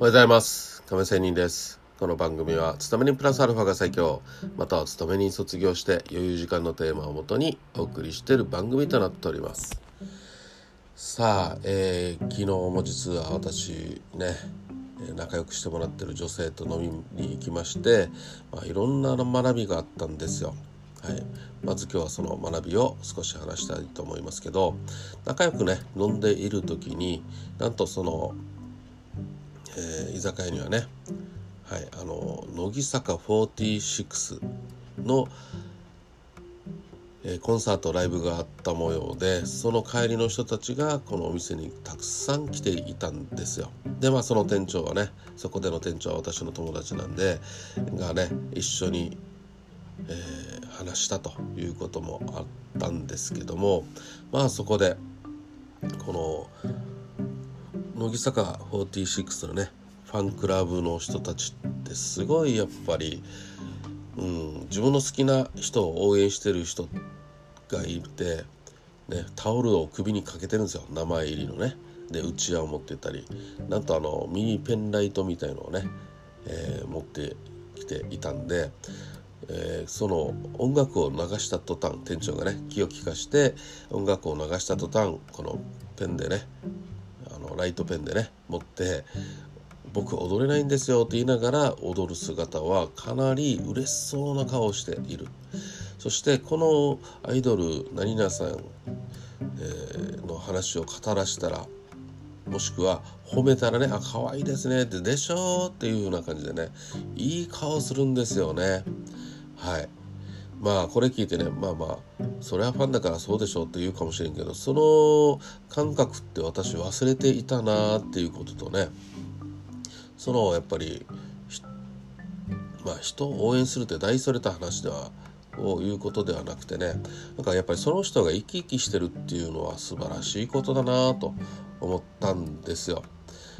おはようございます。亀仙人です。この番組は勤めにプラスアルファが最強。または勤めに卒業して余裕時間のテーマをもとにお送りしている番組となっております。さあ、えー、昨日も実は私ね仲良くしてもらってる女性と飲みに行きまして、まあ、いろんな学びがあったんですよ。はい、まず今日はその学びを少し話したいと思いますけど仲良くね飲んでいる時になんとそのえー、居酒屋にはね、はい、あの乃木坂46の、えー、コンサートライブがあった模様でその帰りの人たちがこのお店にたくさん来ていたんですよ。でまあその店長はねそこでの店長は私の友達なんでがね一緒に、えー、話したということもあったんですけどもまあそこでこの乃木坂46のねファンクラブの人たちってすごいやっぱり、うん、自分の好きな人を応援してる人がいて、ね、タオルを首にかけてるんですよ名前入りのね。でうちわを持ってたりなんとあのミニペンライトみたいのをね、えー、持ってきていたんで、えー、その音楽を流した途端店長がね気を利かして音楽を流した途端このペンでねのライトペンでね持って僕踊れないんですよって言いながら踊る姿はかなり嬉しそうな顔をしているそしてこのアイドル何々さん、えー、の話を語らしたらもしくは褒めたらね「あ可愛いですね」って「でしょ?」っていう風な感じでねいい顔するんですよねはいまあこれ聞いてねまあまあそれはファンだからそうでしょうって言うかもしれんけどその感覚って私忘れていたなっていうこととねそのやっぱりまあ人を応援するって大それた話ではこういうことではなくてねなんかやっぱりその人が生き生きしてるっていうのは素晴らしいことだなと思ったんですよ。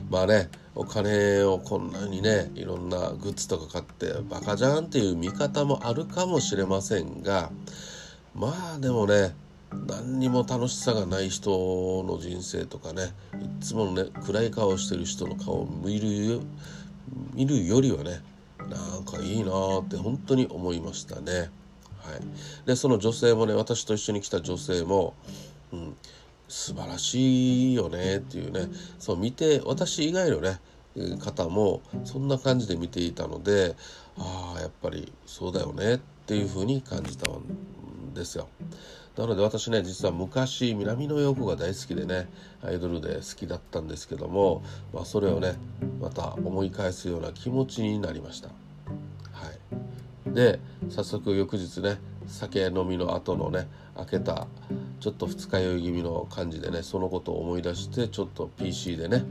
まあねお金をこんなにねいろんなグッズとか買ってバカじゃんっていう見方もあるかもしれませんがまあでもね何にも楽しさがない人の人生とかねいつもね暗い顔してる人の顔を見る見るよりはねなんかいいなーって本当に思いましたね。はい、でその女性もね私と一緒に来た女性も、素晴らしいよねっていうねそう見て私以外のね方もそんな感じで見ていたのでああやっぱりそうだよねっていうふうに感じたんですよ。なので私ね実は昔南野陽子が大好きでねアイドルで好きだったんですけども、まあ、それをねまた思い返すような気持ちになりました。はい、で早速翌日ね酒飲みの後のね開けたちょっと二日酔い気味の感じでねそのことを思い出してちょっと PC でね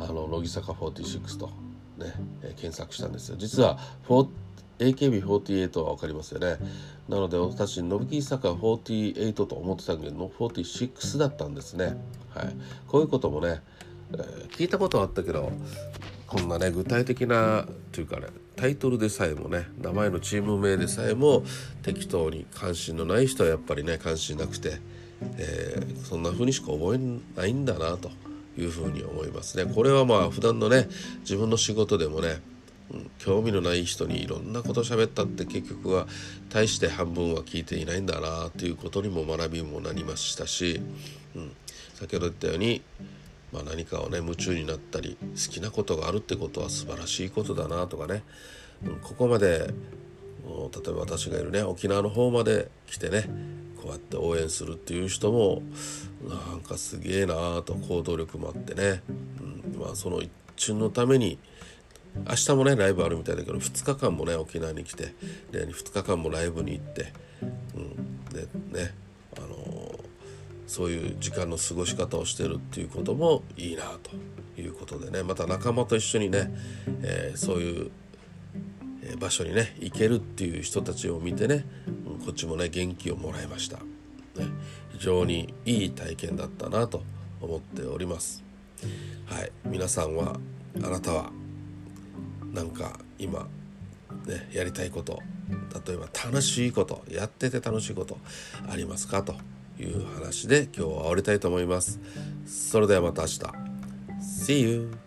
あの乃木坂46とね、え検索したんですよ。実は AKB48 は分かりますよね。なので私乃木坂48と思ってたけど46だったんですね。はい。こういうこともね、えー、聞いたことはあったけどこんなね具体的なというかねタイトルでさえもね名前のチーム名でさえも適当に関心のない人はやっぱりね関心なくて、えー、そんな風にしか覚えないんだなというふうに思いますね。これはまあ普段のね自分の仕事でもね、うん、興味のない人にいろんなこと喋ったって結局は大して半分は聞いていないんだなということにも学びもなりましたし、うん、先ほど言ったようにまあ、何かをね夢中になったり好きなことがあるってことは素晴らしいことだなとかね、うん、ここまで例えば私がいるね沖縄の方まで来てねこうやって応援するっていう人もなんかすげえなーと行動力もあってね、うん、まあその一瞬のために明日もねライブあるみたいだけど2日間もね沖縄に来てで2日間もライブに行って、うん、でねそういう時間の過ごし方をしてるっていうこともいいなということでね。また仲間と一緒にね、えー、そういう場所にね行けるっていう人たちを見てねこっちもね元気をもらいました、ね、非常にいい体験だったなと思っております。はい皆さんはあなたはなんか今ねやりたいこと例えば楽しいことやってて楽しいことありますかと。いう話で今日は終わりたいと思います。それではまた明日。See you!